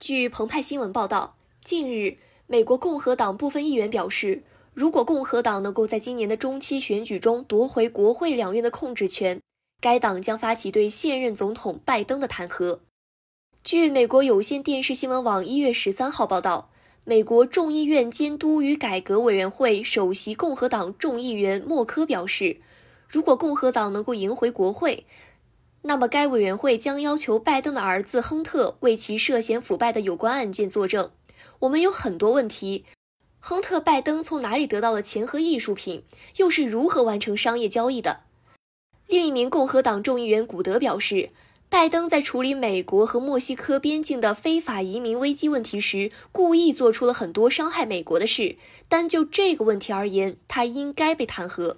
据澎湃新闻报道，近日，美国共和党部分议员表示，如果共和党能够在今年的中期选举中夺回国会两院的控制权，该党将发起对现任总统拜登的弹劾。据美国有线电视新闻网一月十三号报道。美国众议院监督与改革委员会首席共和党众议员默科表示，如果共和党能够赢回国会，那么该委员会将要求拜登的儿子亨特为其涉嫌腐败的有关案件作证。我们有很多问题：亨特·拜登从哪里得到了钱和艺术品？又是如何完成商业交易的？另一名共和党众议员古德表示。拜登在处理美国和墨西哥边境的非法移民危机问题时，故意做出了很多伤害美国的事。单就这个问题而言，他应该被弹劾。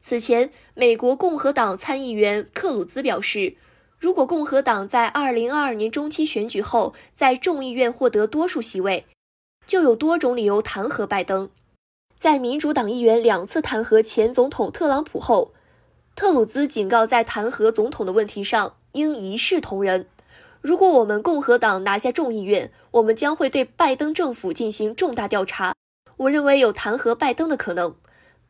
此前，美国共和党参议员克鲁兹表示，如果共和党在2022年中期选举后在众议院获得多数席位，就有多种理由弹劾拜登。在民主党议员两次弹劾前总统特朗普后，特鲁兹警告，在弹劾总统的问题上。应一视同仁。如果我们共和党拿下众议院，我们将会对拜登政府进行重大调查。我认为有弹劾拜登的可能。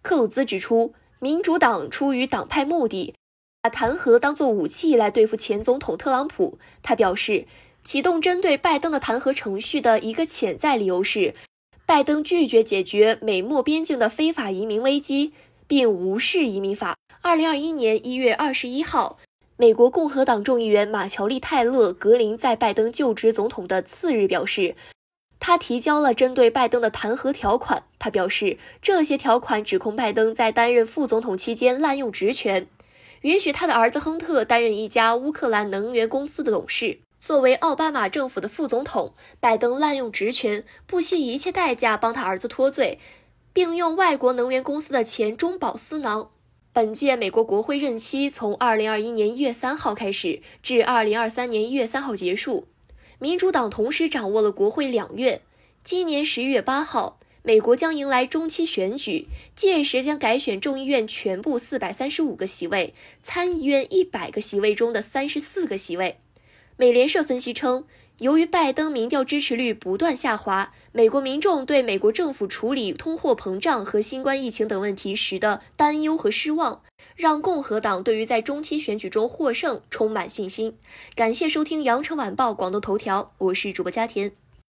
克鲁兹指出，民主党出于党派目的，把弹劾当作武器来对付前总统特朗普。他表示，启动针对拜登的弹劾程序的一个潜在理由是，拜登拒绝解决美墨边境的非法移民危机，并无视移民法。二零二一年一月二十一号。美国共和党众议员马乔丽·泰勒·格林在拜登就职总统的次日表示，他提交了针对拜登的弹劾条款。他表示，这些条款指控拜登在担任副总统期间滥用职权，允许他的儿子亨特担任一家乌克兰能源公司的董事。作为奥巴马政府的副总统，拜登滥用职权，不惜一切代价帮他儿子脱罪，并用外国能源公司的钱中饱私囊。本届美国国会任期从二零二一年一月三号开始，至二零二三年一月三号结束。民主党同时掌握了国会两院。今年十一月八号，美国将迎来中期选举，届时将改选众议院全部四百三十五个席位，参议院一百个席位中的三十四个席位。美联社分析称。由于拜登民调支持率不断下滑，美国民众对美国政府处理通货膨胀和新冠疫情等问题时的担忧和失望，让共和党对于在中期选举中获胜充满信心。感谢收听羊城晚报广东头条，我是主播佳田。